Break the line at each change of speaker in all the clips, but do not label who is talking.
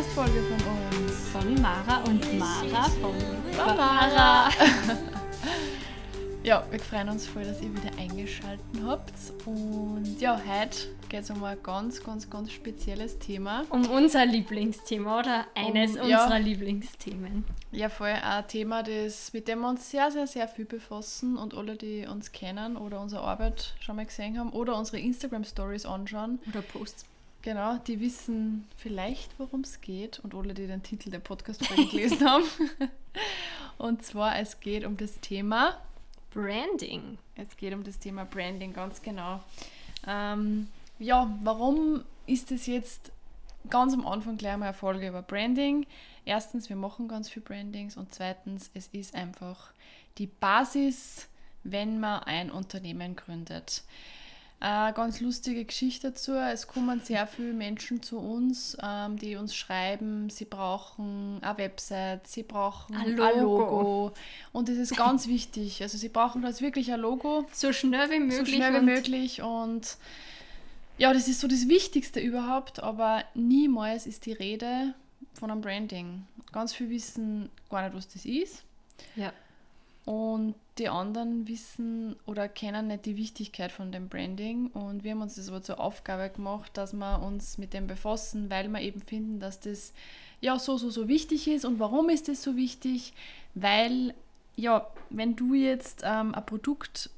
Podcast-Folge von uns.
Von Mara und Mara von
Mara. ja, wir freuen uns voll, dass ihr wieder eingeschaltet habt. Und ja, heute geht es um ein ganz, ganz, ganz spezielles Thema.
Um unser Lieblingsthema oder eines um, unserer ja, Lieblingsthemen.
Ja, voll ein Thema, das, mit dem wir uns sehr, sehr, sehr viel befassen und alle, die uns kennen oder unsere Arbeit schon mal gesehen haben oder unsere Instagram-Stories anschauen.
Oder Posts.
Genau, die wissen vielleicht, worum es geht und alle, die den Titel der Podcast-Folge gelesen haben. Und zwar, es geht um das Thema
Branding.
Es geht um das Thema Branding, ganz genau. Ähm, ja, warum ist es jetzt ganz am Anfang gleich mal eine Folge über Branding? Erstens, wir machen ganz viel Brandings und zweitens, es ist einfach die Basis, wenn man ein Unternehmen gründet. Eine ganz lustige Geschichte dazu. Es kommen sehr viele Menschen zu uns, ähm, die uns schreiben, sie brauchen eine Website, sie brauchen ein Logo. Ein Logo. Und das ist ganz wichtig. Also sie brauchen das wirklich ein Logo.
So schnell wie möglich. So
schnell wie möglich. Und ja, das ist so das Wichtigste überhaupt, aber niemals ist die Rede von einem Branding. Ganz viele wissen gar nicht, was das ist.
Ja.
Und die anderen wissen oder kennen nicht die Wichtigkeit von dem Branding. Und wir haben uns das aber zur Aufgabe gemacht, dass wir uns mit dem befassen, weil wir eben finden, dass das ja so, so, so wichtig ist. Und warum ist das so wichtig? Weil, ja, wenn du jetzt ähm, ein Produkt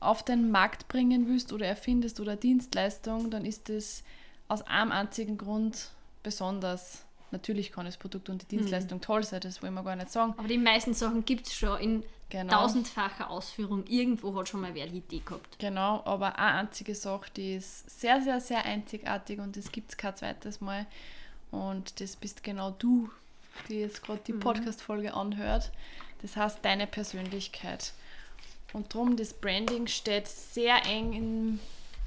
auf den Markt bringen willst oder erfindest oder Dienstleistung, dann ist das aus einem einzigen Grund besonders Natürlich kann das Produkt und die Dienstleistung mhm. toll sein, das wollen wir gar nicht sagen.
Aber die meisten Sachen gibt es schon in genau. tausendfacher Ausführung. Irgendwo hat schon mal wer die Idee gehabt.
Genau, aber eine einzige Sache, die ist sehr, sehr, sehr einzigartig und das gibt es kein zweites Mal. Und das bist genau du, die jetzt gerade die mhm. Podcast-Folge anhört. Das heißt deine Persönlichkeit. Und darum, das Branding steht sehr eng in,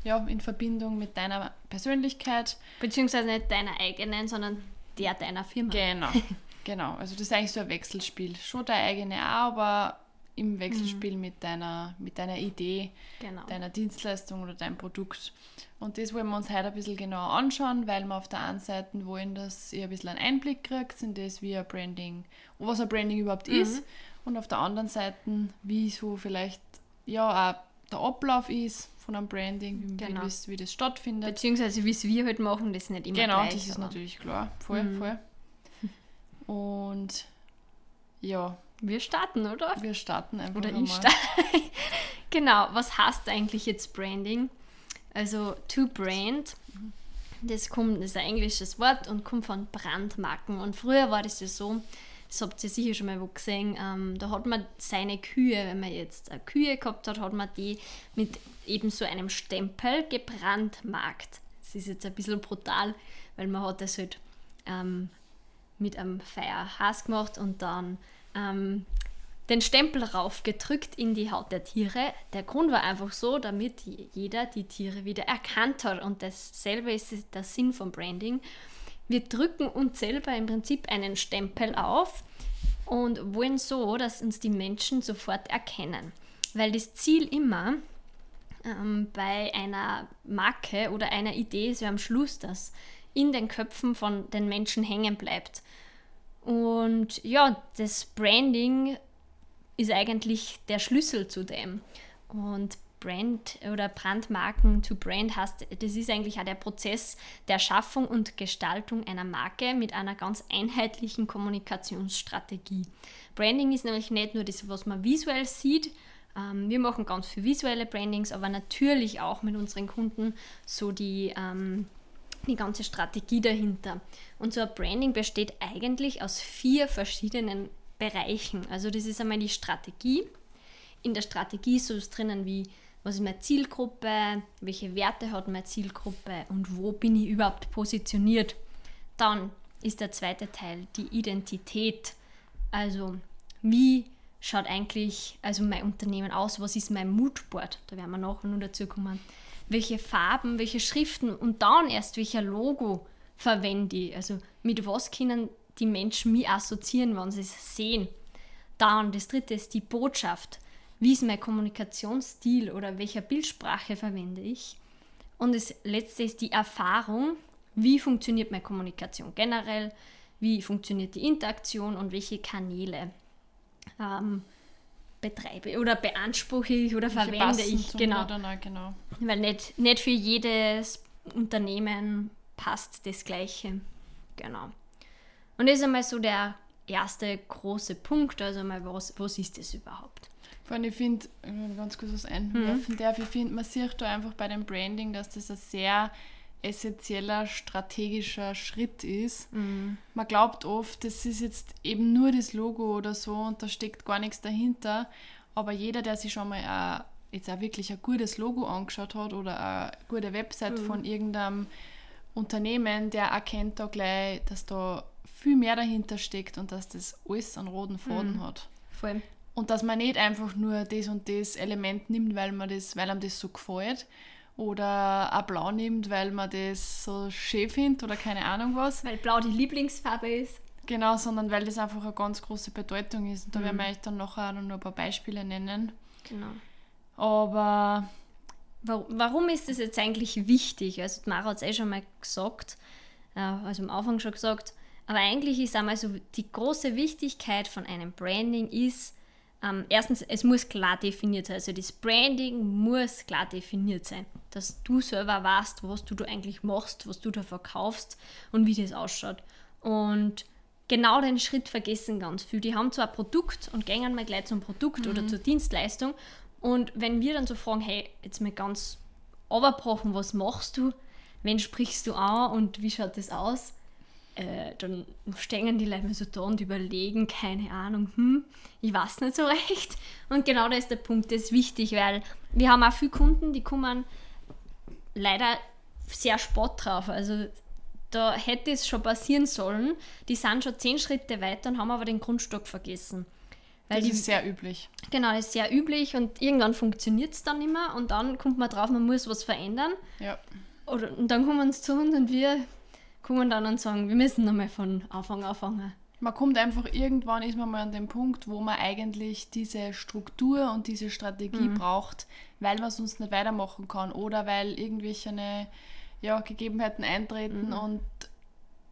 ja, in Verbindung mit deiner Persönlichkeit.
Beziehungsweise nicht deiner eigenen, sondern der deiner Firma.
Genau, genau. Also das ist eigentlich so ein Wechselspiel. Schon deine eigene auch, aber im Wechselspiel mhm. mit, deiner, mit deiner Idee, genau. deiner Dienstleistung oder deinem Produkt. Und das wollen wir uns heute ein bisschen genauer anschauen, weil wir auf der einen Seite wollen, dass ihr ein bisschen einen Einblick kriegt in das, wie ein Branding, was ein Branding überhaupt mhm. ist. Und auf der anderen Seite, wie so vielleicht ja auch der Ablauf ist von einem Branding, wie, genau. wie, wie, das stattfindet.
Beziehungsweise wie es wir halt machen, das ist nicht immer
Genau,
gleich,
das ist natürlich klar. Voll, mhm. voll. Und ja.
Wir starten, oder?
Wir starten einfach
Oder ich starte. genau, was heißt eigentlich jetzt Branding? Also to brand, das kommt, das ist ein englisches Wort und kommt von Brandmarken. Und früher war das ja so, das habt ihr sicher schon mal wo gesehen, ähm, da hat man seine Kühe, wenn man jetzt eine Kühe gehabt hat, hat man die mit eben so einem Stempel gebrandmarkt. Das ist jetzt ein bisschen brutal, weil man hat das halt ähm, mit einem Feuerhass gemacht und dann ähm, den Stempel raufgedrückt in die Haut der Tiere. Der Grund war einfach so, damit jeder die Tiere wieder erkannt hat. Und dasselbe ist der Sinn von Branding. Wir drücken uns selber im Prinzip einen Stempel auf und wollen so, dass uns die Menschen sofort erkennen. Weil das Ziel immer ähm, bei einer Marke oder einer Idee ist ja am Schluss, dass in den Köpfen von den Menschen hängen bleibt. Und ja, das Branding ist eigentlich der Schlüssel zu dem. Und Brand oder Brandmarken to Brand heißt, das ist eigentlich auch der Prozess der Schaffung und Gestaltung einer Marke mit einer ganz einheitlichen Kommunikationsstrategie. Branding ist nämlich nicht nur das, was man visuell sieht. Ähm, wir machen ganz viel visuelle Brandings, aber natürlich auch mit unseren Kunden so die, ähm, die ganze Strategie dahinter. Und so ein Branding besteht eigentlich aus vier verschiedenen Bereichen. Also das ist einmal die Strategie. In der Strategie ist so drinnen wie was ist meine Zielgruppe, welche Werte hat meine Zielgruppe und wo bin ich überhaupt positioniert. Dann ist der zweite Teil die Identität. Also wie schaut eigentlich also mein Unternehmen aus, was ist mein Moodboard, da werden wir nachher noch dazu kommen. Welche Farben, welche Schriften und dann erst welcher Logo verwende ich. Also mit was können die Menschen mich assoziieren, wenn sie es sehen. Dann das dritte ist die Botschaft wie ist mein Kommunikationsstil oder welcher Bildsprache verwende ich. Und das letzte ist die Erfahrung, wie funktioniert meine Kommunikation generell, wie funktioniert die Interaktion und welche Kanäle ähm, betreibe oder beanspruche ich oder welche verwende ich. Genau. Auch, genau. Weil nicht, nicht für jedes Unternehmen passt das Gleiche. Genau. Und das ist einmal so der erste große Punkt, also mal, was, was ist das überhaupt?
Vor allem, ich finde, ganz kurz was einwerfen mhm. darf, ich finde, man sieht da einfach bei dem Branding, dass das ein sehr essentieller strategischer Schritt ist. Mhm. Man glaubt oft, das ist jetzt eben nur das Logo oder so und da steckt gar nichts dahinter. Aber jeder, der sich schon mal ein, jetzt auch wirklich ein gutes Logo angeschaut hat oder eine gute Website mhm. von irgendeinem Unternehmen, der erkennt da gleich, dass da viel mehr dahinter steckt und dass das alles einen roten Faden mhm. hat. Voll. Und dass man nicht einfach nur das und das Element nimmt, weil, man das, weil einem das so gefällt, oder ein Blau nimmt, weil man das so schön findet oder keine Ahnung was.
Weil Blau die Lieblingsfarbe ist.
Genau, sondern weil das einfach eine ganz große Bedeutung ist. Und da mhm. werden wir euch dann nachher noch ein paar Beispiele nennen. Genau. Aber.
Warum ist das jetzt eigentlich wichtig? Also, Mara hat es eh schon mal gesagt, äh, also am Anfang schon gesagt, aber eigentlich ist einmal so die große Wichtigkeit von einem Branding ist, ähm, erstens, es muss klar definiert sein. Also das Branding muss klar definiert sein. Dass du selber weißt, was du da eigentlich machst, was du da verkaufst und wie das ausschaut. Und genau den Schritt vergessen ganz viele. Die haben zwar ein Produkt und gehen mal gleich zum Produkt mhm. oder zur Dienstleistung. Und wenn wir dann so fragen, hey, jetzt mal ganz overbrochen, was machst du? Wen sprichst du an und wie schaut das aus? Äh, dann stehen die Leute so da und überlegen, keine Ahnung, hm, ich weiß nicht so recht. Und genau da ist der Punkt, das ist wichtig, weil wir haben auch viele Kunden, die kommen leider sehr spott drauf. Also da hätte es schon passieren sollen. Die sind schon zehn Schritte weiter und haben aber den Grundstock vergessen.
Weil das die, ist sehr üblich.
Genau, das ist sehr üblich und irgendwann funktioniert es dann mehr und dann kommt man drauf, man muss was verändern. Ja. Oder, und dann kommen sie zu uns und wir kommen dann und sagen, wir müssen nochmal von Anfang anfangen.
Man kommt einfach, irgendwann ist man mal an dem Punkt, wo man eigentlich diese Struktur und diese Strategie mhm. braucht, weil man sonst nicht weitermachen kann oder weil irgendwelche ja, Gegebenheiten eintreten mhm. und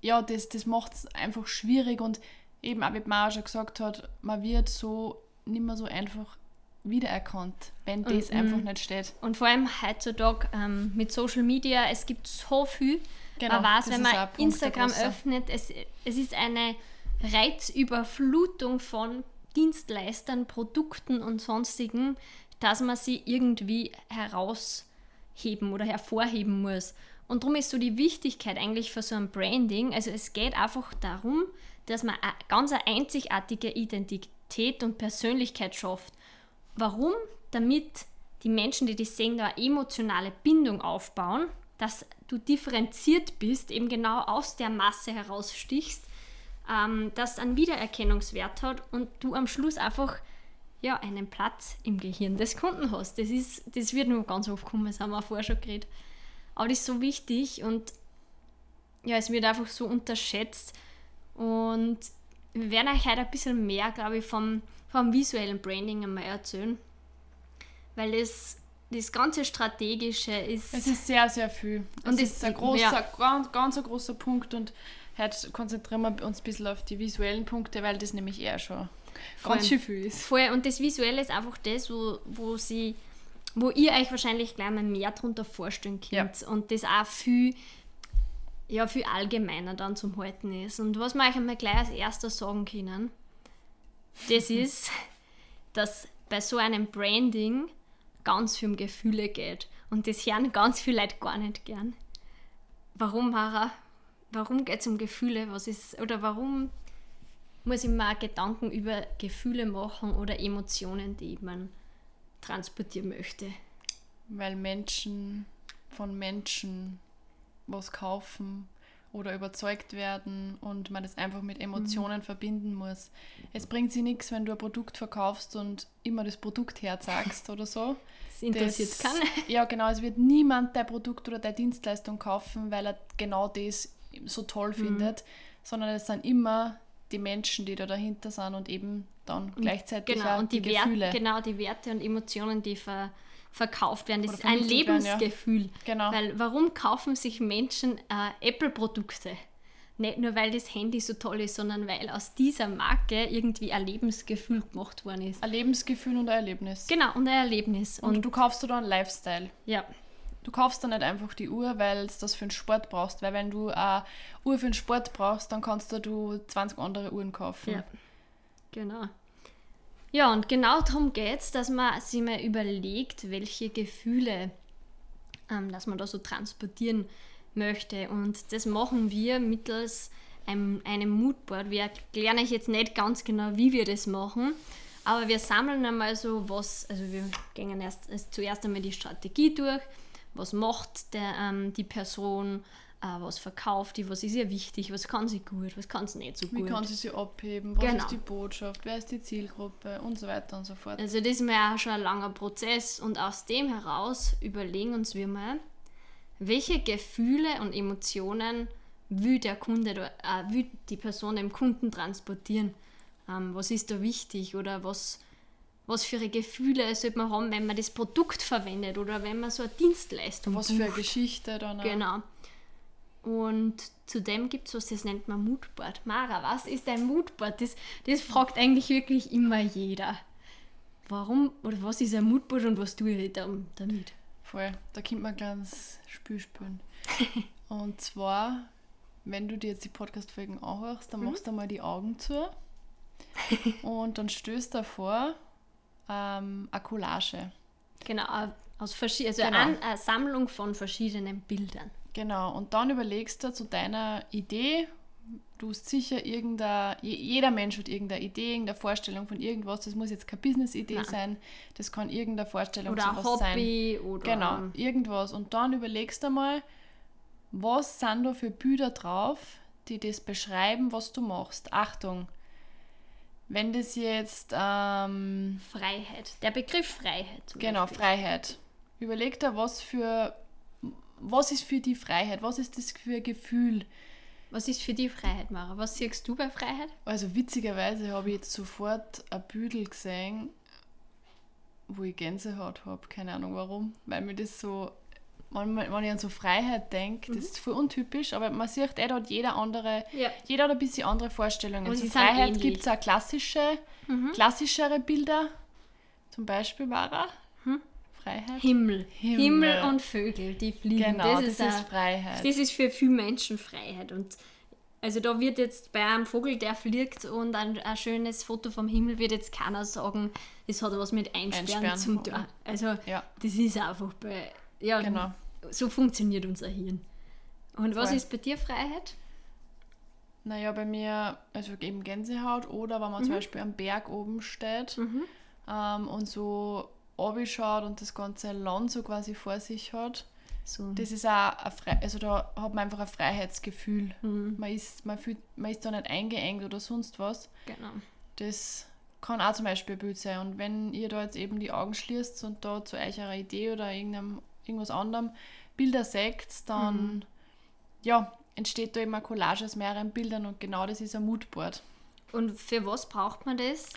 ja, das, das macht es einfach schwierig und eben auch wie Mara schon gesagt hat, man wird so nicht mehr so einfach wiedererkannt, wenn und, das einfach nicht steht.
Und vor allem heutzutage ähm, mit Social Media, es gibt so viel, Genau, man weiß, wenn man Instagram öffnet, es, es ist eine Reizüberflutung von Dienstleistern, Produkten und sonstigen, dass man sie irgendwie herausheben oder hervorheben muss. Und darum ist so die Wichtigkeit eigentlich für so ein Branding, also es geht einfach darum, dass man eine ganz einzigartige Identität und Persönlichkeit schafft. Warum? Damit die Menschen, die das sehen, da eine emotionale Bindung aufbauen dass du differenziert bist, eben genau aus der Masse herausstichst, ähm, das einen Wiedererkennungswert hat und du am Schluss einfach ja, einen Platz im Gehirn des Kunden hast. Das, ist, das wird nur ganz oft kommen, das haben wir auch vorher schon geredet. Aber das ist so wichtig und ja, es wird einfach so unterschätzt. Und wir werden euch heute ein bisschen mehr, glaube ich, vom, vom visuellen Branding einmal erzählen. Weil es das ganze Strategische ist.
Es ist sehr, sehr viel. Und es ist ein großer, ja. ganz, ganz ein großer Punkt und heute konzentrieren wir uns ein bisschen auf die visuellen Punkte, weil das nämlich eher schon voll, ganz schön viel ist.
Voll. Und das Visuelle ist einfach das, wo, wo sie wo ihr euch wahrscheinlich gleich mal mehr darunter vorstellen könnt ja. und das auch viel, ja, viel allgemeiner dann zum Halten ist. Und was wir euch einmal gleich als erstes sagen können, das ist, dass bei so einem Branding ganz viel um Gefühle geht. Und das hören ganz viele Leute gar nicht gern. Warum, Mara? Warum geht es um Gefühle? Was ist, oder warum muss ich mir Gedanken über Gefühle machen oder Emotionen, die man transportieren möchte?
Weil Menschen von Menschen was kaufen oder überzeugt werden und man das einfach mit Emotionen mhm. verbinden muss. Es bringt sie nichts, wenn du ein Produkt verkaufst und immer das Produkt herzagst oder so. Das interessiert das, keinen. Ja, genau. Es wird niemand dein Produkt oder deine Dienstleistung kaufen, weil er genau das so toll mhm. findet, sondern es sind immer die Menschen, die da dahinter sind und eben dann gleichzeitig
genau, und die, die Gefühle. Wert, genau, die Werte und Emotionen, die ver, verkauft werden. Das ist ein
vermittelt werden, ja.
Lebensgefühl.
Genau.
Weil warum kaufen sich Menschen äh, Apple-Produkte? Nicht nur, weil das Handy so toll ist, sondern weil aus dieser Marke irgendwie ein Lebensgefühl gemacht worden ist.
Ein Lebensgefühl und ein Erlebnis.
Genau, und ein Erlebnis.
Und,
Und,
du kaufst da einen Lifestyle.
ja,
Du kaufst dann nicht einfach die Uhr, weil du das für den Sport brauchst. Weil wenn du eine Uhr für den Sport brauchst, dann kannst du, du 20 andere Uhren kaufen.
Ja. Genau. Ja, und genau darum geht es, dass man sich mal überlegt, welche Gefühle ähm, dass man da so transportieren möchte. Und das machen wir mittels einem, einem Moodboard. Wir erklären euch jetzt nicht ganz genau, wie wir das machen, aber wir sammeln einmal so was, also wir gehen erst, erst zuerst einmal die Strategie durch, was macht der, ähm, die Person, äh, was verkauft die, was ist ihr wichtig, was kann sie gut, was kann sie nicht so
Wie
gut.
kann sie sich abheben? Was
Genau.
ist die Botschaft? Wer ist die Zielgruppe? Und so weiter und so fort.
Also das ist mir auch schon ein langer Prozess und aus dem heraus überlegen uns wir mal, welche Gefühle und Emotionen will der Kunde, äh, will die Person dem Kunden transportieren. Ähm, was ist da wichtig oder was, was für Gefühle sollte man haben, wenn man das Produkt verwendet oder wenn man so eine Dienstleistung
Was für eine
bucht.
Geschichte dann auch.
Genau. Und zudem gibt es was, das nennt man Moodboard. Mara, was ist ein Moodboard? Das, das fragt eigentlich wirklich immer jeder. Warum oder was ist ein Moodboard und was tue ich da- damit?
Voll. Da kommt man kleines Spiel und zwar, wenn du dir jetzt die Podcast-Folgen anhörst, dann machst du mal die Augen zu und dann stößt da vor ähm, eine Collage.
Genau, äh, aus also
Genau.
Eine Sammlung von verschiedenen Bildern.
Genau, und dann überlegst du zu deiner Idee, du hast sicher irgendeine, je- jeder Mensch hat irgendeine Idee, irgendeine Vorstellung von irgendwas, das muss jetzt keine Business-Idee sein, das kann irgendeine Vorstellung
Oder ein
was sein.
Hobby oder
Genau, irgendwas. Und dann überlegst du mal, was sind da für Bilder drauf, die das beschreiben, was du machst. Achtung, wenn das jetzt, ähm,
Freiheit. Der Begriff Freiheit.
genau,
Beispiel.
Freiheit. Überleg dir, was für, was ist für die Freiheit, was ist das für ein Gefühl.
Was ist für die Freiheit, Mara? Was siehst du bei Freiheit?
Also witzigerweise habe ich jetzt sofort ein Büdel gesehen, wo ich Gänsehaut habe. Keine Ahnung warum, weil mir das so, wenn, wenn ich an so Freiheit denke, das ist voll untypisch, aber man sieht, eh, da hat jeder andere,
Ja.
jeder hat ein bisschen andere Vorstellungen.
Und sie sind
Freiheit gibt es auch klassische, klassischere Bilder. Zum Beispiel Mara. Freiheit.
Himmel.
Himmel.
Himmel. und Vögel, die fliegen.
Genau, das, ist,
ein-
Freiheit.
Das ist für viele Menschen Freiheit. Und also da wird jetzt bei einem Vogel, der fliegt und ein, ein schönes Foto vom Himmel, wird jetzt keiner sagen, das hat was mit Einsperren,
Einsperren,
zum tun. Also
Ja.
das ist einfach bei. Ja,
Genau.
so funktioniert unser Hirn. Und was
Voll.
ist bei dir Freiheit?
Naja, bei mir, also eben Gänsehaut oder wenn man
Mhm.
zum Beispiel am Berg oben steht ähm, und so schaut und das ganze Land so quasi vor sich hat.
So.
Das ist auch, ein also da hat man einfach ein Freiheitsgefühl.
Mhm.
Man, ist, man, fühlt, man ist da nicht eingeengt oder sonst was.
genau.
Das kann auch zum Beispiel ein Bild sein. Und wenn ihr da jetzt eben die Augen schließt und da zu euch einer Idee oder irgendeinem, irgendwas anderem Bilder seht, dann
Mhm.
ja, entsteht da eben eine Collage aus mehreren Bildern und genau das ist ein Moodboard.
Und für was braucht man das?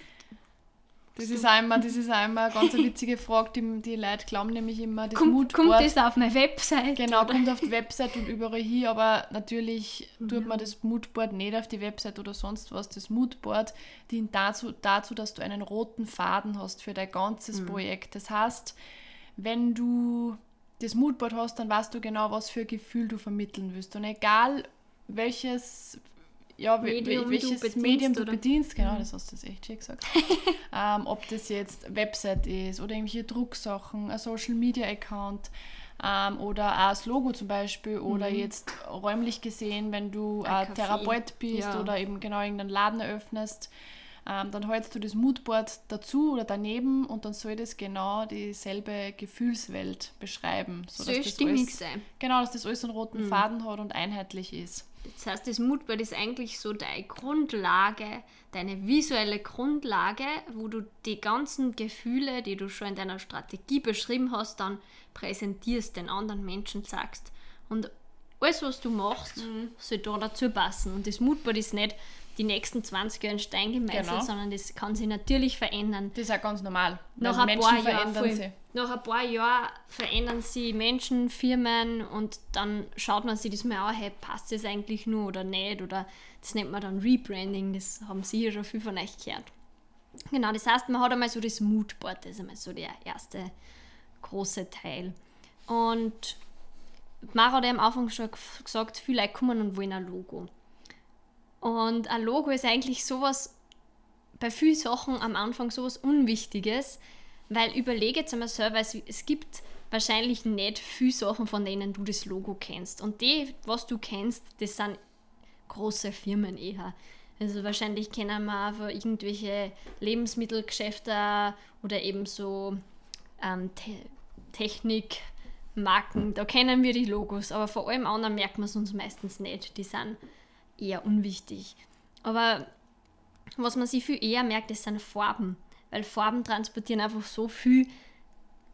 Das ist, immer, das ist immer eine ganz witzige Frage, die, die Leute glauben nämlich immer, das
Kommt,
Moodboard
kommt das auf meine Website?
genau,
oder?
kommt auf die Website und überall hier, aber natürlich tut
Ja.
man das Moodboard nicht auf die Website oder sonst was. Das Moodboard dient dazu, dazu, dass du einen roten Faden hast für dein ganzes Projekt. Das heißt, wenn du das Moodboard hast, dann weißt du genau, was für ein Gefühl du vermitteln willst. Und egal welches, ja,
Medium du
welches
bedienst,
Medium du
oder?
bedienst, genau, das hast du jetzt echt schön gesagt. ähm, ob das jetzt Website ist oder irgendwelche Drucksachen, ein Social Media Account ähm, oder auch das Logo zum Beispiel oder jetzt räumlich gesehen, wenn du
Mhm. Ein.
Therapeut bist
Ja.
oder eben genau irgendeinen Laden eröffnest, ähm, dann hältst du das Moodboard dazu oder daneben und dann soll das genau dieselbe Gefühlswelt beschreiben.
Soll
sodass das
stimmig
alles,
sein.
Genau, dass das alles einen roten
Mhm.
Faden hat und einheitlich ist.
Das heißt, das Moodboard ist eigentlich so deine Grundlage, deine visuelle Grundlage, wo du die ganzen Gefühle, die du schon in deiner Strategie beschrieben hast, dann präsentierst, den anderen Menschen sagst. Und alles, was du machst, mhm. soll da dazu passen. Und das Moodboard ist nicht die nächsten 20 Jahre in Stein gemeißelt, genau. sondern das kann sich natürlich verändern.
Das ist auch ganz normal.
Nach ein, Menschen paar Jahr, sie. nach ein paar Jahren verändern sie Menschen, Firmen und dann schaut man sich das mal an, hey, passt das eigentlich nur oder nicht? Oder das nennt man dann Rebranding, das haben Sie ja schon viel von euch gehört. Genau, das heißt, man hat einmal so das Moodboard, das ist einmal so der erste große Teil. Und Mara hat ja am Anfang schon gesagt, viele Leute kommen und wollen ein Logo. Und ein Logo ist eigentlich sowas, bei vielen Sachen am Anfang sowas Unwichtiges, weil überlege jetzt einmal selber, es, es gibt wahrscheinlich nicht viele Sachen, von denen du das Logo kennst. Und die, was du kennst, das sind große Firmen eher. Also wahrscheinlich kennen wir einfach irgendwelche Lebensmittelgeschäfte oder eben so ähm, Te Technikmarken. Da kennen wir die Logos, aber vor allem anderen merkt man es uns meistens nicht. Die sind eher unwichtig. Aber was man sich viel eher merkt, das sind Farben. Weil Farben transportieren einfach so viel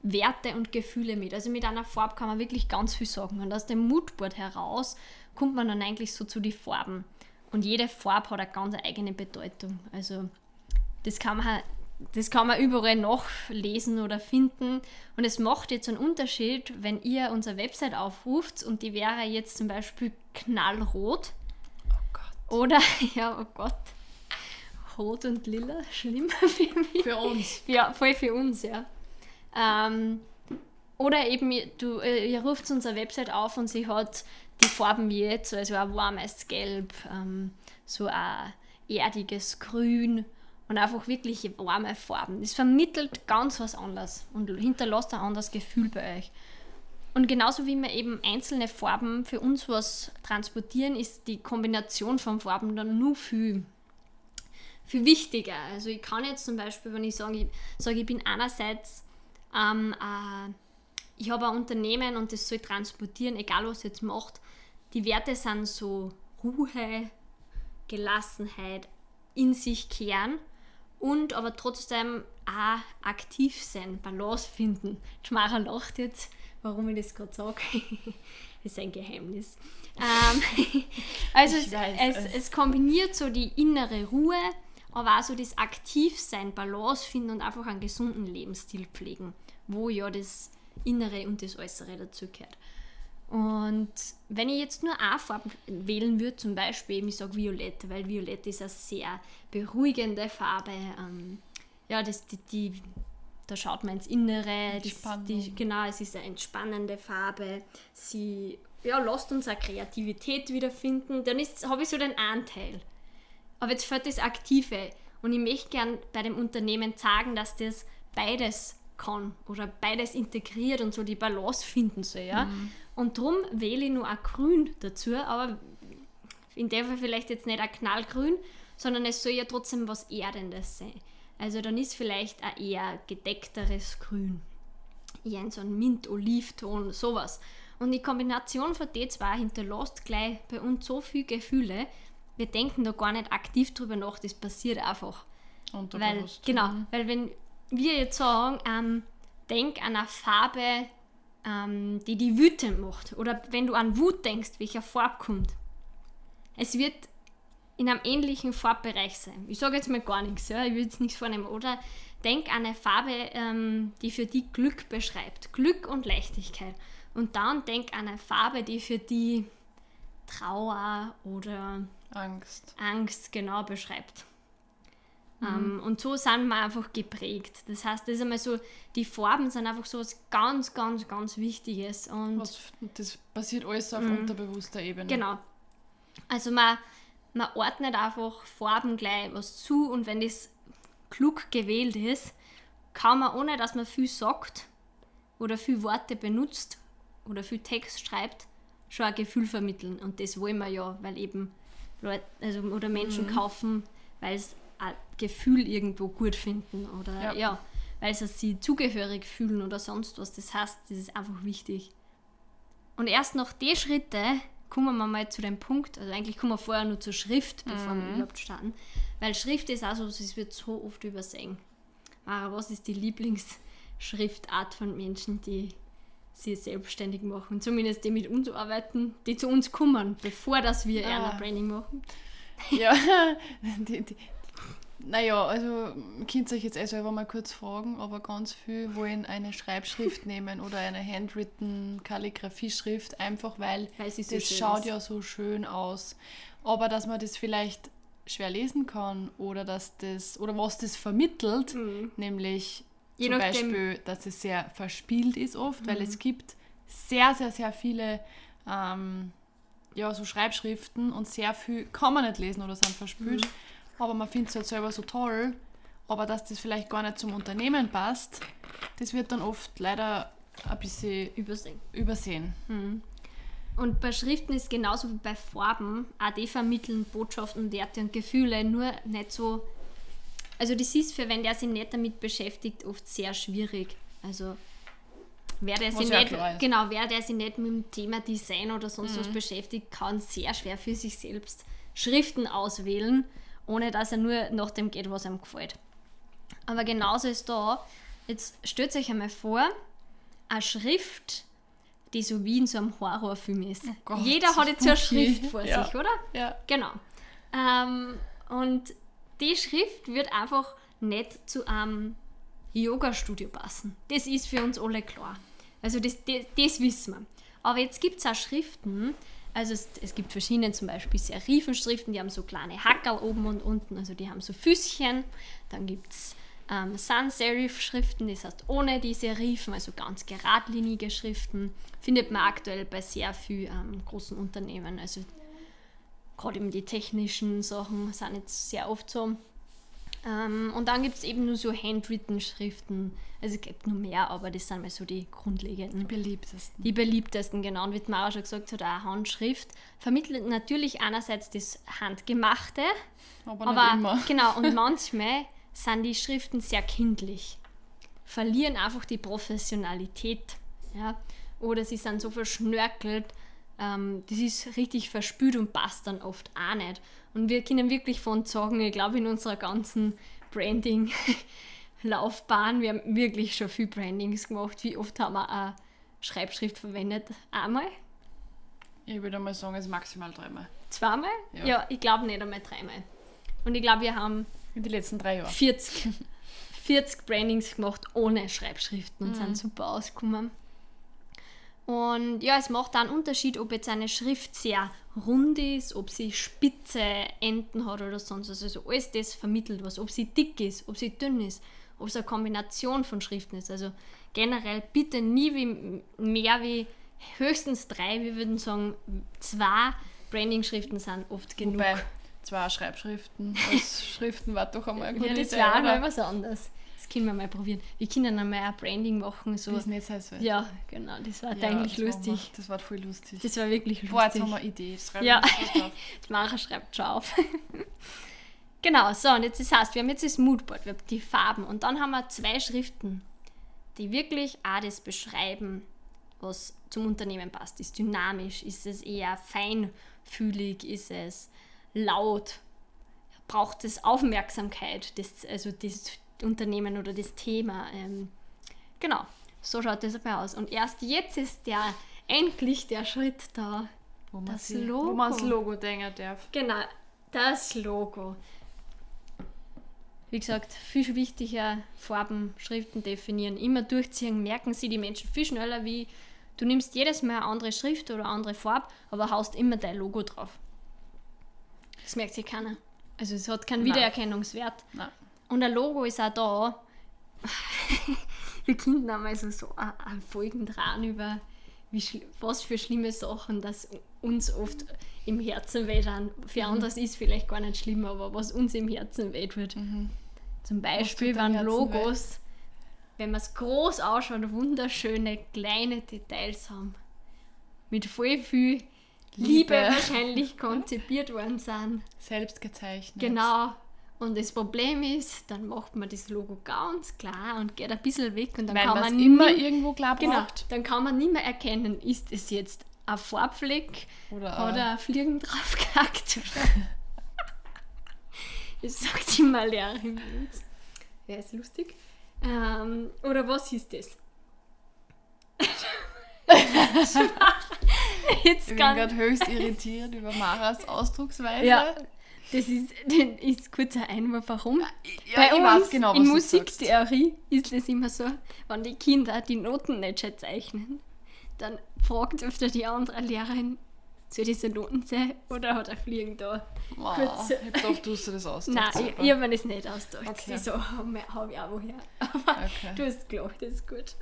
Werte und Gefühle mit. Also mit einer Farbe kann man wirklich ganz viel sagen. Und aus dem Moodboard heraus kommt man dann eigentlich so zu den Farben. Und jede Farbe hat eine ganz eigene Bedeutung. Also das kann man, das kann man überall nachlesen oder finden. Und es macht jetzt einen Unterschied, wenn ihr unsere Website aufruft und die wäre jetzt zum Beispiel knallrot oder, ja, oh Gott. Rot und lila, schlimm für mich.
Für uns.
Ja, voll für uns, ja. Ähm, oder eben, du, äh, ihr ruft unsere Website auf und sie hat die Farben wie jetzt, also ein warmes Gelb, ähm, so ein erdiges Grün und einfach wirklich warme Farben. Das vermittelt ganz was anderes und hinterlässt ein anderes Gefühl bei euch. Und genauso wie wir eben einzelne Farben für uns was transportieren, ist die Kombination von Farben dann nur viel, viel wichtiger. Also ich kann jetzt zum Beispiel, wenn ich sage, ich, sage, ich bin einerseits, ähm, äh, ich habe ein Unternehmen und das soll transportieren, egal was jetzt macht. Die Werte sind so Ruhe, Gelassenheit, in sich kehren und aber trotzdem auch aktiv sein, Balance finden. Schmacher lacht jetzt warum ich das gerade sage. ist ein Geheimnis. Ähm, also es, es, es, kombiniert so die innere Ruhe, aber auch so das Aktivsein, Balance finden und einfach einen gesunden Lebensstil pflegen, wo ja das Innere und das Äußere dazu gehört. Und wenn ich jetzt nur eine Farbe wählen würde, zum Beispiel, ich sage Violett, weil Violett ist eine sehr beruhigende Farbe. Ähm, ja, das, die, die da schaut man ins Innere. Das, die, genau, es ist eine entspannende Farbe. Sie ja, lässt uns auch Kreativität wiederfinden. Dann habe ich so den Anteil. Aber jetzt fällt das Aktive. Und ich möchte gern bei dem Unternehmen sagen, dass das beides kann oder beides integriert und so die Balance finden soll. Ja? Mhm. Und darum wähle ich nur ein Grün dazu, aber in dem Fall vielleicht jetzt nicht ein Knallgrün, sondern es soll ja trotzdem was Erdendes sein. Also dann ist vielleicht ein eher gedeckteres Grün. Eher in so einem Mint-Olivton, sowas. Und die Kombination von den zwei hinterlässt gleich bei uns so viele Gefühle. Wir denken da gar nicht aktiv drüber nach, das passiert einfach. Weil, genau, mhm. weil wenn wir jetzt sagen, ähm, denk an eine Farbe, ähm, die die wütend macht. Oder wenn du an Wut denkst, welcher Farbe kommt. Es wird in einem ähnlichen Farbbereich sein. Ich sage jetzt mal gar nichts, ja, ich will jetzt nichts vornehmen. Oder denk an eine Farbe, ähm, die für die Glück beschreibt. Glück und Leichtigkeit. Und dann denk an eine Farbe, die für die Trauer oder
Angst,
Angst genau beschreibt. Mhm. Ähm, und so sind wir einfach geprägt. Das heißt, das ist einmal so, die Farben sind einfach so was ganz, ganz, ganz Wichtiges. Und was,
das passiert alles auf mhm. unterbewusster Ebene.
Genau. Also man, man ordnet einfach Farben gleich was zu und wenn das klug gewählt ist, kann man, ohne dass man viel sagt oder viel Worte benutzt oder viel Text schreibt, schon ein Gefühl vermitteln. Und das wollen wir ja, weil eben Leute also, oder Menschen mhm. kaufen, weil sie ein Gefühl irgendwo gut finden oder ja, ja weil sie sich zugehörig fühlen oder sonst was. Das heißt, das ist einfach wichtig. Und erst nach den Schritte kommen wir mal zu dem Punkt, also eigentlich kommen wir vorher nur zur Schrift, bevor mhm. wir überhaupt starten, weil Schrift ist auch so, es wird so oft übersehen. Mara, was ist die Lieblingsschriftart von Menschen, die sie selbstständig machen. Zumindest die mit uns arbeiten, die zu uns kommen, bevor dass wir
Ah.
ah. Branding machen.
Ja, die, die, naja, also könnt ihr euch jetzt eh selber mal kurz fragen, aber ganz viel wollen eine Schreibschrift nehmen oder eine handwritten Kalligrafieschrift, einfach weil
Weil so
das
schön
schaut
ist.
ja so schön aus. Aber dass man das vielleicht schwer lesen kann oder dass das oder was das vermittelt,
Mhm.
nämlich
Je
zum
nachdem-
Beispiel, dass es sehr verspielt ist oft, weil
Mhm.
es gibt sehr, sehr, sehr viele ähm, ja, so Schreibschriften und sehr viel kann man nicht lesen oder sind verspült,
Mhm.
Aber man findet es halt selber so toll, aber dass das vielleicht gar nicht zum Unternehmen passt, das wird dann oft leider ein bisschen
Übersehen.
übersehen.
Mhm. Und bei Schriften ist genauso wie bei Farben, auch die vermitteln Botschaften, Werte und Gefühle, nur nicht so. Also, das ist für wenn der sich nicht damit beschäftigt, oft sehr schwierig. Also, wer der, sich nicht, genau, wer der sich nicht mit dem Thema Design oder sonst was beschäftigt, kann sehr schwer für sich selbst Schriften auswählen, ohne dass er nur nach dem geht, was ihm gefällt. Aber genauso ist da, jetzt stellt euch einmal vor, eine Schrift, die so wie in so einem Horrorfilm ist.
Oh Gott,
Jeder hat jetzt so eine. Schrift vor
Ja.
sich, oder?
Ja.
Genau. Ähm, und die Schrift wird einfach nicht zu einem Yoga-Studio passen. Das ist für uns alle klar. Also das, das, das wissen wir. Aber jetzt gibt es auch Schriften, also es, es gibt verschiedene, zum Beispiel Serifenschriften, die haben so kleine Hackerl oben und unten, also die haben so Füßchen. Dann gibt es ähm, Sans-Serif-Schriften, das heißt ohne die Serifen, also ganz geradlinige Schriften. Findet man aktuell bei sehr vielen ähm, großen Unternehmen. Also gerade eben die technischen Sachen sind jetzt sehr oft so. Ähm, und dann gibt es eben nur so handwritten Schriften. Also es gibt nur mehr, aber das sind mal so die grundlegenden.
Beliebtesten.
Die beliebtesten, genau. Und wie die Mara schon gesagt hat, auch Handschrift vermittelt natürlich einerseits das Handgemachte,
Aber,
aber
nicht immer.
genau, und manchmal sind die Schriften sehr kindlich. Verlieren einfach die Professionalität. Ja? Oder sie sind so verschnörkelt, ähm, das ist richtig verspült und passt dann oft auch nicht. Und wir können wirklich von sagen, ich glaube, in unserer ganzen Branding-Laufbahn, wir haben wirklich schon viel Brandings gemacht. Wie oft haben wir eine Schreibschrift verwendet? Einmal?
Ich würde mal sagen, es ist maximal dreimal.
Zweimal?
Ja.
ja ich glaube nicht einmal dreimal. Und ich glaube, wir haben
In den letzten drei Jahren.
40, 40 Brandings gemacht ohne Schreibschriften und
Mhm.
sind super ausgekommen. Und ja, es macht einen Unterschied, ob jetzt eine Schrift sehr rund ist, ob sie spitze Enden hat oder sonst was. Also alles das vermittelt was. Ob sie dick ist, ob sie dünn ist, ob es eine Kombination von Schriften ist. Also generell bitte nie wie, mehr wie höchstens drei. Wir würden sagen, zwei Branding-Schriften sind oft genug.
Wobei, zwei Schreibschriften als Schriften war doch einmal eine gute
Ja, das
Idee,
mal was anderes. Das können wir mal probieren. Wir können einmal ein Branding machen. So.
Das ist nicht so
Ja, genau, das war
Ja,
eigentlich
das
lustig.
Das war voll lustig.
Das war wirklich lustig.
Boah, jetzt haben wir eine Idee. Schreiben
Ja. Die Mara schreibt schon auf. genau, so, und jetzt das heißt, wir haben jetzt das Moodboard, wir haben die Farben und dann haben wir zwei Schriften, die wirklich auch das beschreiben, was zum Unternehmen passt. Ist dynamisch, ist es eher feinfühlig, ist es laut, braucht es Aufmerksamkeit, das, also das Unternehmen oder das Thema. Ähm, genau, so schaut das dabei aus. Und erst jetzt ist der endlich der Schritt da.
Wo man,
Das
sie,
Logo.
wo man das Logo denken darf.
Genau, das Logo. Wie gesagt, viel wichtiger, Farben, Schriften definieren, immer durchziehen, merken sie die Menschen viel schneller wie du nimmst jedes Mal eine andere Schrift oder eine andere Farbe, aber haust immer dein Logo drauf. Das merkt sich keiner. Also es hat keinen
Nein.
Wiedererkennungswert.
Nein.
Und ein Logo ist auch da. Wir könnten einmal so, so ein- ein Folgen dran über was für schlimme Sachen das uns oft im Herzen wehtun. Für
Mhm.
andere ist vielleicht gar nicht schlimm, aber was uns im Herzen weht wird. Zum Beispiel,
Herzen
Logos, wenn man es groß ausschaut, wunderschöne kleine Details haben. Mit voll viel Liebe,
Liebe.
wahrscheinlich konzipiert worden sind.
Selbst gezeichnet.
Genau. Und das Problem ist, dann macht man das Logo ganz klar und geht ein bisschen weg und dann
Weil
kann
man immer irgendwo klar
genau,
braucht.
dann kann man nicht mehr erkennen, ist es jetzt ein Farbfleck
Oder,
hat
äh,
er Fliegen drauf gehackt. das sagt immer Lehrerin. Ja, ist lustig. Ähm, oder was ist das?
Jetzt ich bin gerade höchst irritiert über Maras Ausdrucksweise.
Ja, das ist, das ist kurz ein Einwurf, warum? Ja, Bei uns genau, in Musiktheorie ist es immer so, wenn die Kinder die Noten nicht schön zeichnen, dann fragt öfter die andere Lehrerin, soll diese Noten sein oder hat er Fliegen da?
Wow, Kurz. Ich dachte, du hast das ausgedacht.
Nein, ich, ich habe mir das nicht ausgedacht. Okay. So habe hab ich auch woher. Aber okay. du hast gelacht, das ist gut.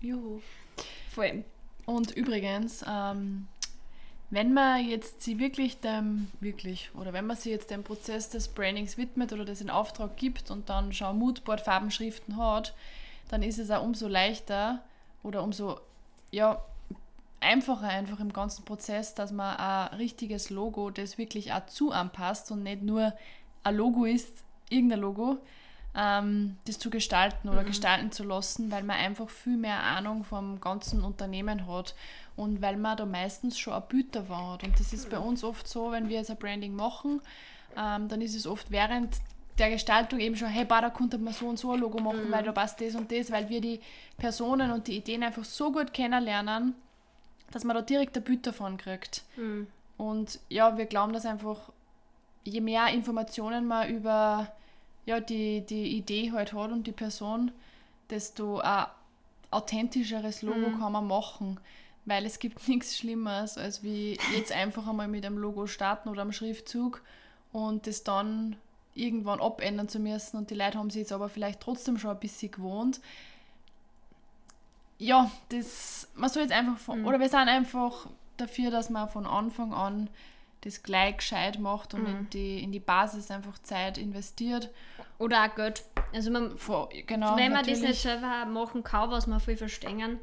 Juhu. Vor allem. Und übrigens, ähm, wenn man jetzt sie wirklich dem, wirklich, oder wenn man sie jetzt dem Prozess des Brandings widmet oder das in Auftrag gibt und dann schon Moodboard, Farbenschriften hat, dann ist es auch umso leichter oder umso ja, einfacher einfach im ganzen Prozess, dass man ein richtiges Logo, das wirklich auch zu anpasst und nicht nur ein Logo ist, irgendein Logo, ähm, das zu gestalten oder mhm. gestalten zu lassen, weil man einfach viel mehr Ahnung vom ganzen Unternehmen hat und weil man da meistens schon ein davon hat. Und das ist bei uns oft so, wenn wir jetzt ein Branding machen, ähm, dann ist es oft während der Gestaltung eben schon, hey, bah, da könnte man so und so ein Logo machen, mhm. weil da passt das und das, weil wir die Personen und die Ideen einfach so gut kennenlernen, dass man da direkt ein Bild davon kriegt. Mhm. Und ja, wir glauben, dass einfach je mehr Informationen man über ja, die, die Idee halt hat und die Person, desto ein authentischeres Logo mhm. kann man machen. Weil es gibt nichts Schlimmeres, als wie jetzt einfach einmal mit einem Logo starten oder einem Schriftzug und das dann irgendwann abändern zu müssen und die Leute haben sich jetzt aber vielleicht trotzdem schon ein bisschen gewohnt. Ja, das, man soll jetzt einfach, von, mhm. oder wir sind einfach dafür, dass man von Anfang an das gleich gescheit macht und mhm. in, die, in die Basis einfach Zeit investiert.
Oder auch Geld. Also man, Vor, genau, wenn man natürlich. das nicht selber machen kann, was man viel verstehen,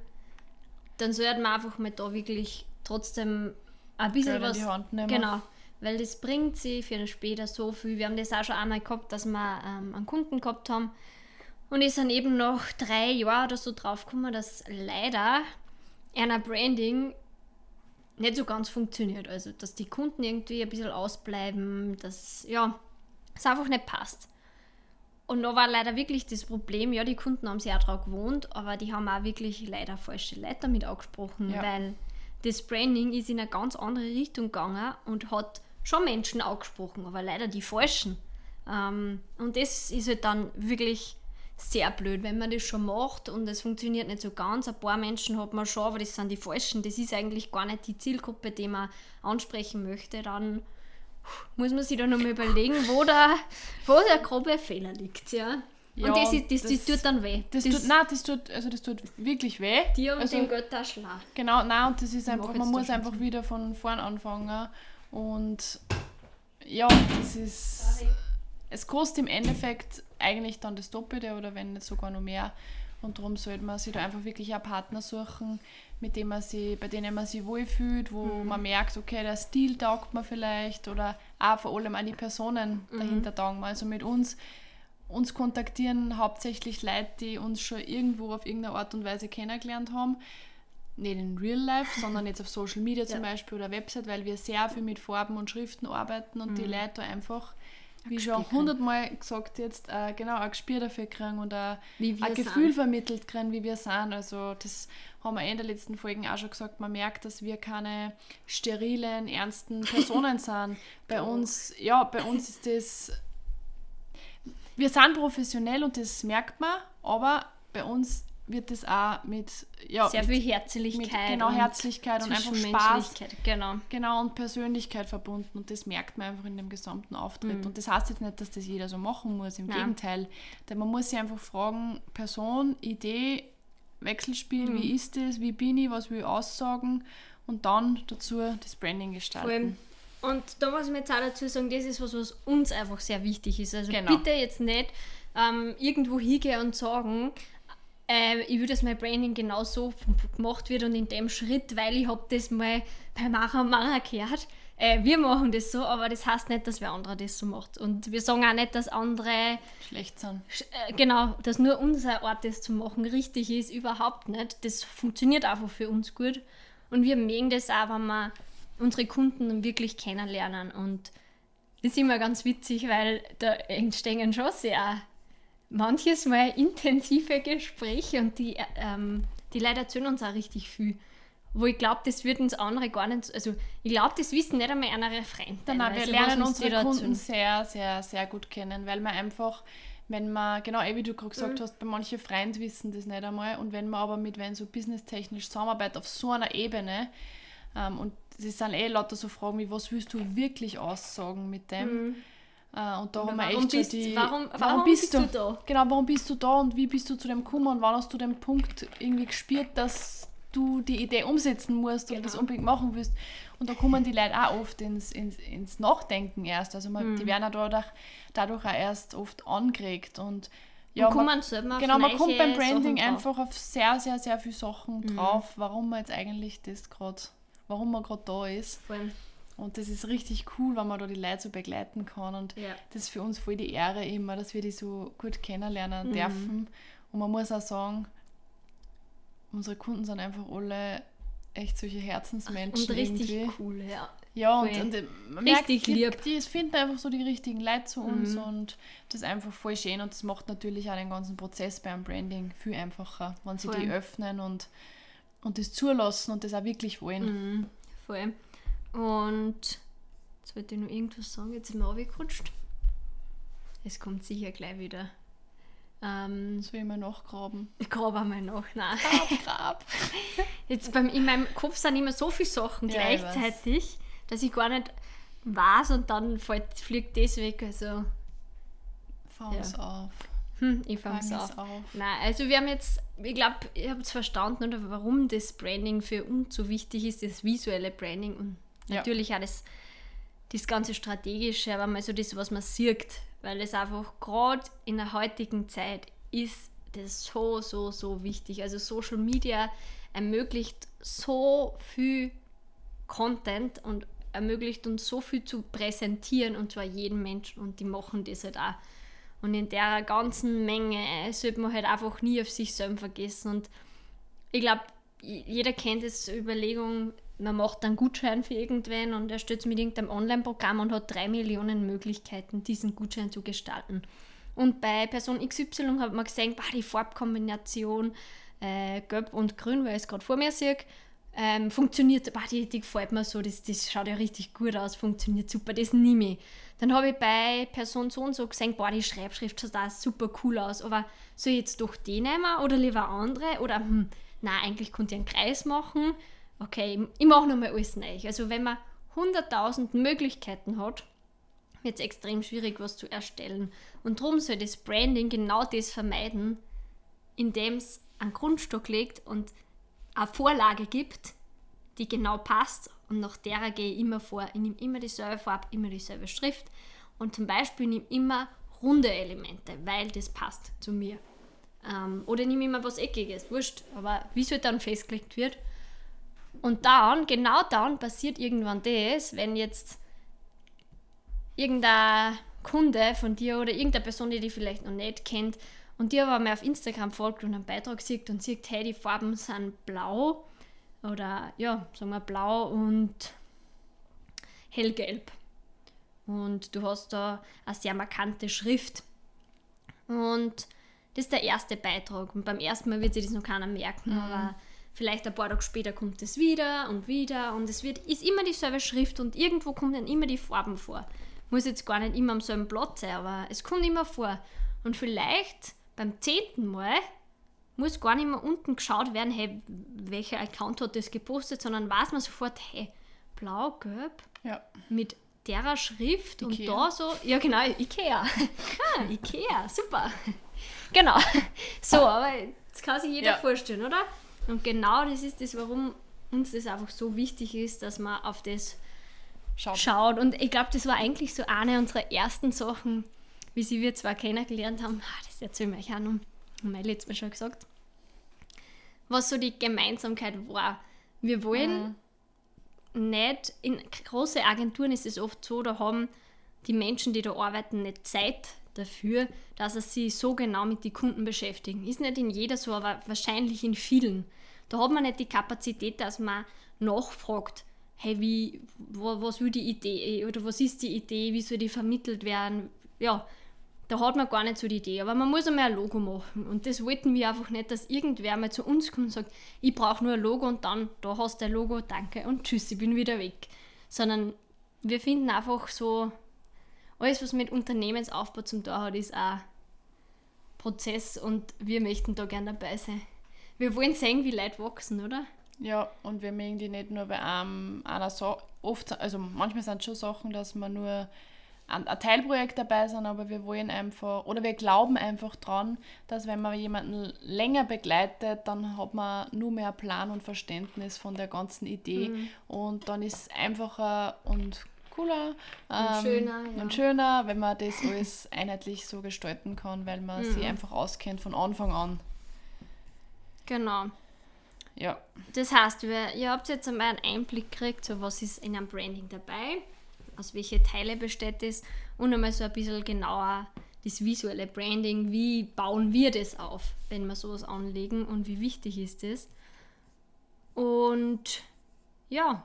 dann sollte man einfach mal da wirklich trotzdem ein bisschen Geld was... In die Hand nehmen. Genau. Weil das bringt sie für später so viel. Wir haben das auch schon einmal gehabt, dass wir ähm, einen Kunden gehabt haben. Und ich sind eben nach drei Jahren oder so draufgekommen, dass leider einer Branding nicht so ganz funktioniert. Also, dass die Kunden irgendwie ein bisschen ausbleiben, dass ja, es einfach nicht passt. Und da war leider wirklich das Problem, ja, die Kunden haben sich auch daran gewohnt, aber die haben auch wirklich leider falsche Leute damit angesprochen, ja. weil das Branding ist in eine ganz andere Richtung gegangen und hat schon Menschen angesprochen, aber leider die falschen. Ähm, und das ist halt dann wirklich sehr blöd, wenn man das schon macht und es funktioniert nicht so ganz. Ein paar Menschen hat man schon, aber das sind die falschen. Das ist eigentlich gar nicht die Zielgruppe, die man ansprechen möchte. Dann muss man sich da nochmal überlegen, wo der, wo der grobe Fehler liegt. Ja. Ja, und das, das, das, das, tut dann weh.
Das, das, tut, nein, das tut, also das tut wirklich weh.
Dir und
also,
dem schlau.
Genau, nein, und das ist einfach, man muss einfach wieder von vorn anfangen. Und ja, das ist. Es kostet im Endeffekt eigentlich dann das Doppelte oder wenn nicht sogar noch mehr. Und darum sollte man sich da einfach wirklich einen Partner suchen, mit dem man sie, bei denen man sich wohlfühlt, wo mhm. man merkt, okay, der Stil taugt man vielleicht oder auch vor allem an die Personen mhm. dahinter taugen. Also mit uns, uns kontaktieren hauptsächlich Leute, die uns schon irgendwo auf irgendeine Art und Weise kennengelernt haben. Nicht in Real Life, sondern jetzt auf Social Media zum ja. Beispiel oder Website, weil wir sehr viel mit Farben und Schriften arbeiten und mhm. die Leute einfach wie schon hundertmal gesagt jetzt, äh, genau, ein Gespür dafür kriegen und ein, ein Gefühl vermittelt kriegen, wie wir sind. Also das haben wir in der letzten Folgen auch schon gesagt, man merkt, dass wir keine sterilen, ernsten Personen sind. Bei oh. uns, ja, bei uns ist das, wir sind professionell und das merkt man, aber bei uns wird das auch mit ja,
sehr viel Herzlichkeit, mit,
genau
und
Herzlichkeit und einfach Spaß, genau. genau und Persönlichkeit verbunden und das merkt man einfach in dem gesamten Auftritt mhm. und das heißt jetzt nicht, dass das jeder so machen muss, im Nein. Gegenteil, denn man muss sich einfach fragen, Person, Idee, Wechselspiel, mhm. wie ist das, wie bin ich, was will ich aussagen und dann dazu das Branding gestalten.
Und da muss ich mir jetzt auch dazu sagen, das ist was, was uns einfach sehr wichtig ist. Also genau. bitte jetzt nicht ähm, irgendwo hingehen und sagen, äh, ich würde, dass mein Branding genau so gemacht wird und in dem Schritt, weil ich habe das mal bei Mara Mara gehört. Äh, wir machen das so, aber das heißt nicht, dass wer andere das so macht. Und wir sagen auch nicht, dass andere
schlecht sind.
Äh, genau, dass nur unser Ort das zu machen richtig ist, überhaupt nicht. Das funktioniert einfach für uns gut. Und wir mögen das auch, wenn wir unsere Kunden wirklich kennenlernen. Und das ist immer ganz witzig, weil da entstehen schon sehr manches Mal intensive Gespräche und die, ähm, die Leute erzählen uns auch richtig viel. wo ich glaube, das würden uns andere gar nicht, also ich glaube, das wissen nicht einmal andere Freunde.
Nein, wir lernen unsere Kunden sehr, sehr, sehr gut kennen, weil man einfach, wenn man, genau wie du gerade gesagt mhm. hast, bei manchen Freunden wissen das nicht einmal und wenn man aber mit wenn so businesstechnisch zusammenarbeitet auf so einer Ebene ähm, und es sind eh lauter so Fragen wie, was willst du wirklich aussagen mit dem? Mhm. Uh, und da haben wir echt
bist,
die.
Warum, warum, warum bist, bist, du, da?
Genau, warum bist du da und wie bist du zu dem gekommen und wann hast du den Punkt irgendwie gespürt, dass du die Idee umsetzen musst genau. das unbedingt machen willst. Und da kommen die Leute auch oft ins, ins, ins Nachdenken erst. Also man, mhm. die werden auch dadurch, dadurch auch erst oft angeregt. Und ja, und man, genau, man kommt beim Branding einfach auf sehr, sehr, sehr viele Sachen mhm. drauf, warum man jetzt eigentlich das gerade, warum man gerade da ist. Voll. Und das ist richtig cool, wenn man da die Leute so begleiten kann. Und ja. das ist für uns voll die Ehre immer, dass wir die so gut kennenlernen mhm. dürfen. Und man muss auch sagen, unsere Kunden sind einfach alle echt solche Herzensmenschen.
Und richtig irgendwie. cool, ja.
Ja, und, und äh, man richtig merkt, die, die finden einfach so die richtigen Leute zu uns mhm. und das ist einfach voll schön und das macht natürlich auch den ganzen Prozess beim Branding viel einfacher, wenn sie voll. die öffnen und, und das zulassen und das auch wirklich wollen.
Mhm. Voll. Und jetzt wollte ich noch irgendwas sagen, jetzt sind wir abgerutscht. Es kommt sicher gleich wieder.
Ähm, Soll ich mal nachgraben?
Ich grabe einmal nach, nein.
Grab, grab.
Jetzt beim, in meinem Kopf sind immer so viele Sachen ja, gleichzeitig, ich dass ich gar nicht weiß und dann fällt, fliegt das weg. Also,
Fang's ja. auf.
Hm, ich fang's Fang auf. auf. Nein, also wir haben jetzt, ich glaube, ihr habt es verstanden, oder warum das Branding für uns so wichtig ist, das visuelle Branding und ja. natürlich auch das, das ganze Strategische, aber mal so das, was man sieht, weil es einfach gerade in der heutigen Zeit ist das so, so, so wichtig. Also Social Media ermöglicht so viel Content und ermöglicht uns so viel zu präsentieren und zwar jedem Menschen und die machen das halt auch. Und in der ganzen Menge sollte man halt einfach nie auf sich selber vergessen. Und ich glaube, jeder kennt das Überlegung, man macht einen Gutschein für irgendwen und er stürzt mit irgendeinem Online-Programm und hat drei Millionen Möglichkeiten, diesen Gutschein zu gestalten. Und bei Person XY hat man gesehen, bah, die Farbkombination äh, Gelb und Grün, weil ich es gerade vor mir sehe, ähm, funktioniert, bah, die, die gefällt mir so, das, das schaut ja richtig gut aus, funktioniert super, das nehme ich. Dann habe ich bei Person so und so gesehen, boah, die Schreibschrift schaut da super cool aus, aber soll ich jetzt doch die nehmen oder lieber andere? Oder, hm, na eigentlich könnte ich einen Kreis machen okay, ich mache nochmal alles neu. Also wenn man 100.000 Möglichkeiten hat, wird es extrem schwierig, was zu erstellen. Und darum soll das Branding genau das vermeiden, indem es einen Grundstock legt und eine Vorlage gibt, die genau passt und nach derer gehe ich immer vor. Ich nehme immer dieselbe Farbe, immer dieselbe Schrift und zum Beispiel nehme ich immer runde Elemente, weil das passt zu mir. Ähm, oder nehme ich immer was Eckiges, wurscht, aber wie es halt dann festgelegt wird, und dann, genau dann passiert irgendwann das, wenn jetzt irgendein Kunde von dir oder irgendeine Person, die dich vielleicht noch nicht kennt und dir aber mal auf Instagram folgt und einen Beitrag sieht und sieht, hey, die Farben sind blau oder ja, sagen wir blau und hellgelb. Und du hast da eine sehr markante Schrift. Und das ist der erste Beitrag. Und beim ersten Mal wird sich das noch keiner merken, mhm. aber Vielleicht ein paar Tage später kommt es wieder und wieder und es wird, ist immer dieselbe Schrift und irgendwo kommen dann immer die Farben vor. Muss jetzt gar nicht immer am selben Platz sein, aber es kommt immer vor. Und vielleicht beim zehnten Mal muss gar nicht mehr unten geschaut werden, hey, welcher Account hat das gepostet, sondern weiß man sofort, hey, blau, gelb,
ja.
mit derer Schrift Ikea. und da so, ja genau, Ikea. ah, Ikea, super. Genau. So, aber das kann sich jeder ja. vorstellen, oder? Und genau das ist das, warum uns das einfach so wichtig ist, dass man auf das schaut. schaut. Und ich glaube, das war eigentlich so eine unserer ersten Sachen, wie sie wir zwar kennengelernt haben. Ah, das erzählen wir euch auch noch. Haben wir letztes Mal schon gesagt. Was so die Gemeinsamkeit war. Wir wollen mhm. nicht, in großen Agenturen ist es oft so, da haben die Menschen, die da arbeiten, nicht Zeit dafür, dass sie sich so genau mit den Kunden beschäftigen. Ist nicht in jeder so, aber wahrscheinlich in vielen. Da hat man nicht die Kapazität, dass man nachfragt, hey, wie, was will die Idee oder was ist die Idee, wie soll die vermittelt werden? Ja, da hat man gar nicht so die Idee, aber man muss einmal ein Logo machen. Und das wollten wir einfach nicht, dass irgendwer mal zu uns kommt und sagt, ich brauche nur ein Logo und dann, da hast du ein Logo, danke und tschüss, ich bin wieder weg. Sondern wir finden einfach so, alles, was mit Unternehmensaufbau zum tun hat, ist auch Prozess und wir möchten da gerne dabei sein. Wir wollen sehen, wie Leute wachsen, oder?
Ja, und wir mögen die nicht nur bei einem, einer Sache, oft, also manchmal sind es schon Sachen, dass wir nur ein, ein Teilprojekt dabei sind, aber wir wollen einfach, oder wir glauben einfach dran, dass wenn man jemanden länger begleitet, dann hat man nur mehr Plan und Verständnis von der ganzen Idee
Mhm.
und dann ist es einfacher und cooler
Und schöner, ja.
und schöner, wenn man das alles einheitlich so gestalten kann, weil man sich
Mhm.
einfach auskennt von Anfang an.
Genau.
Ja,
Das heißt, wir, ihr habt jetzt einmal einen Einblick gekriegt, so was ist in einem Branding dabei, aus welche Teile besteht es und einmal so ein bisschen genauer das visuelle Branding, wie bauen wir das auf, wenn wir sowas anlegen und wie wichtig ist das. Und ja,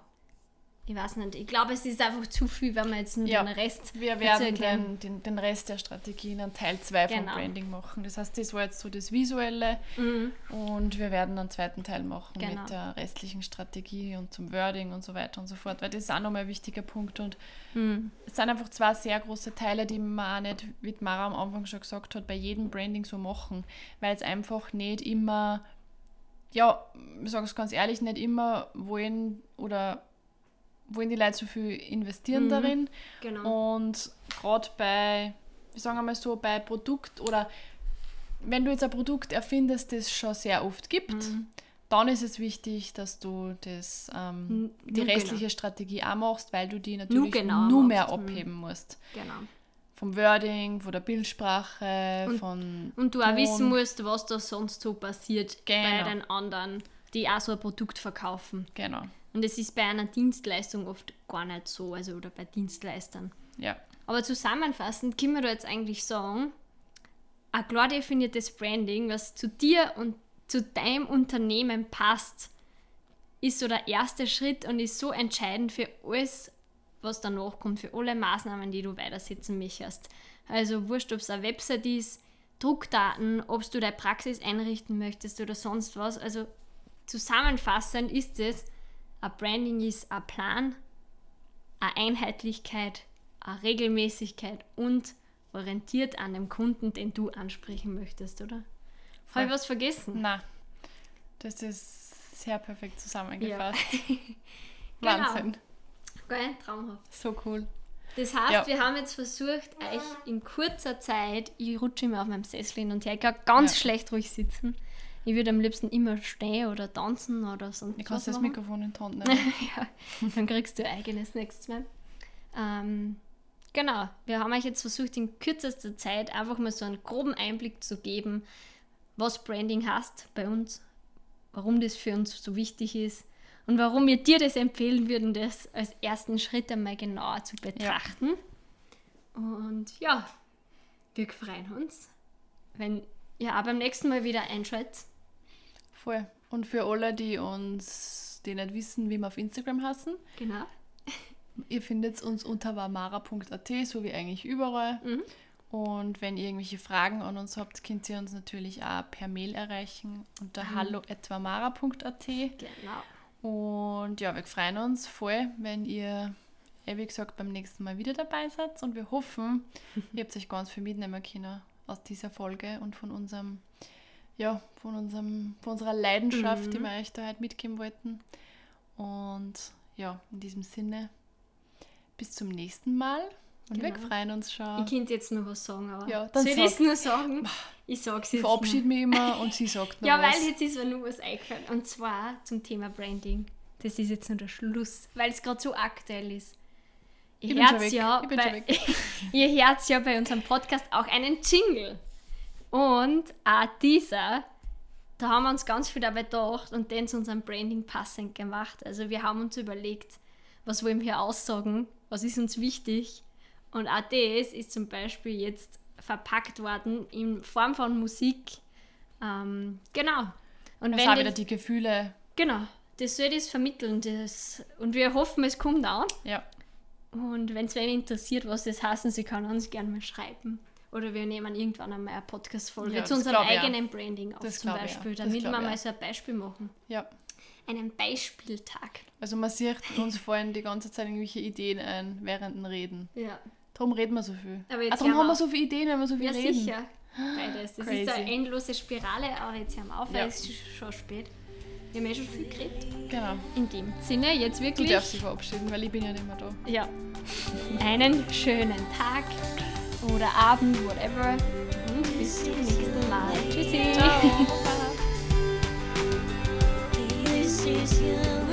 ich weiß nicht, ich glaube, es ist einfach zu viel, wenn wir jetzt nur
Ja,
den Rest
Wir werden den, den, den Rest der Strategie in Teil 2
Genau.
vom Branding machen. Das heißt, das war jetzt so das Visuelle
Mhm.
und wir werden einen zweiten Teil machen
Genau.
mit der restlichen Strategie und zum Wording und so weiter und so fort, weil das ist auch nochmal ein wichtiger Punkt und
Mhm.
es sind einfach zwei sehr große Teile, die man auch nicht, wie Mara am Anfang schon gesagt hat, bei jedem Branding so machen, weil es einfach nicht immer, ja, ich sage es ganz ehrlich, nicht immer wollen oder wollen die Leute so viel investieren
Mhm.
darin
Genau.
und gerade bei, wir sagen einmal so, bei Produkt oder wenn du jetzt ein Produkt erfindest, das es schon sehr oft gibt,
Mhm.
dann ist es wichtig, dass du das, ähm, die
nur
restliche Strategie auch machst, weil du die natürlich
genauer
nur mehr
machst, mhm.
abheben musst.
Genau.
Vom Wording, von der Bildsprache,
Und-
von
Und du auch
Ton.
wissen musst, was da sonst so passiert bei
Genau.
den anderen, die auch so ein Produkt verkaufen.
Genau,
Und es ist bei einer Dienstleistung oft gar nicht so, also oder bei Dienstleistern.
ja.
Aber zusammenfassend können wir da jetzt eigentlich sagen, ein klar definiertes Branding, was zu dir und zu deinem Unternehmen passt, ist so der erste Schritt und ist so entscheidend für alles, was danach kommt, für alle Maßnahmen, die du weitersetzen möchtest. Also wurscht, ob es eine Website ist, Druckdaten, ob du deine Praxis einrichten möchtest oder sonst was. Also zusammenfassend ist es, ein Branding ist ein Plan, eine Einheitlichkeit, eine Regelmäßigkeit und orientiert an dem Kunden, den du ansprechen möchtest, oder? Habe ich was vergessen?
Na, das ist sehr perfekt zusammengefasst.
Genau.
Wahnsinn.
Geil, traumhaft.
So cool.
Das heißt,
Ja.
wir haben jetzt versucht, euch in kurzer Zeit, ich rutsche immer auf meinem Sessel hin und her, ich kann ganz
Ja.
schlecht ruhig sitzen. Ich würde am liebsten immer stehen oder tanzen oder sonst
Du kannst das
machen.
Mikrofon in die Hand nehmen.
ja, dann kriegst du ein eigenes nächstes Mal. Ähm, genau, wir haben euch jetzt versucht, in kürzester Zeit einfach mal so einen groben Einblick zu geben, was Branding heißt bei uns, warum das für uns so wichtig ist und warum wir dir das empfehlen würden, das als ersten Schritt einmal genauer zu betrachten. Und ja, wir freuen uns, wenn ihr auch beim nächsten Mal wieder einschaltet.
Voll. Und für alle, die uns, die nicht wissen, wie wir auf Instagram heißen,
Genau.
ihr findet uns unter warmara.at, so wie eigentlich überall.
Mhm.
Und wenn ihr irgendwelche Fragen an uns habt, könnt ihr uns natürlich auch per Mail erreichen unter
Mhm.
hallo.warmara.at.
Genau.
Und ja, wir freuen uns voll, wenn ihr, eh wie gesagt, beim nächsten Mal wieder dabei seid. Und wir hoffen, ihr habt euch ganz viel mitnehmen können aus dieser Folge und von unserem, ja, von unserem, von unserer Leidenschaft, die
Mhm.
wir euch da heute mitgeben wollten. Und ja, in diesem Sinne, bis zum nächsten Mal. Und wir
Genau.
freuen uns schon.
Ich könnte jetzt noch was sagen, aber
Ja, dann
soll ich es nur sagen? Ich sage es
Ich
jetzt
verabschiede mich immer und sie sagt noch
Ja,
was.
weil jetzt ist mir nur was eingefallen. Und zwar zum Thema Branding. Das ist jetzt nur der Schluss, weil es gerade so aktuell ist. Ihr hört ja, bei, ihr ja bei unserem Podcast auch einen Jingle. Und auch dieser, da haben wir uns ganz viel dabei gedacht und den zu unserem Branding passend gemacht. Also wir haben uns überlegt, was wollen wir aussagen, was ist uns wichtig. Und auch das ist zum Beispiel jetzt verpackt worden in Form von Musik. Ähm, genau. Und
Das
wenn
auch wieder die Gefühle.
Genau, das soll das vermitteln. Das, und wir hoffen, es kommt an.
Ja,
Und wenn es wen interessiert, was das heißen, sie kann uns gerne mal schreiben. Oder wir nehmen irgendwann einmal eine Podcast-Folge
Ja,
zu unserem eigenen Branding auf
Das
zum Beispiel.
Das
damit wir mal so ein Beispiel machen.
Ja.
Einen Beispieltag.
Also man sieht, uns fallen die ganze Zeit irgendwelche Ideen ein während dem Reden.
Ja.
Darum reden wir so viel.
Aber jetzt
Ah, darum
wir
haben wir
auf.
so viele Ideen, wenn wir so viel
Ja,
reden.
sicher. Beides. Das ist
Crazy.
eine endlose Spirale, aber jetzt hören wir auf, weil
Ja.
es ist schon spät. Wir haben eh schon viel geredet.
Genau.
In dem Sinne, jetzt
Du
wirklich.
darfst dich verabschieden, weil ich bin ja nicht mehr da.
Ja. Einen schönen Tag oder Abend, whatever. Mhm. Bis zum nächsten Mal. Tschüssi. Ciao.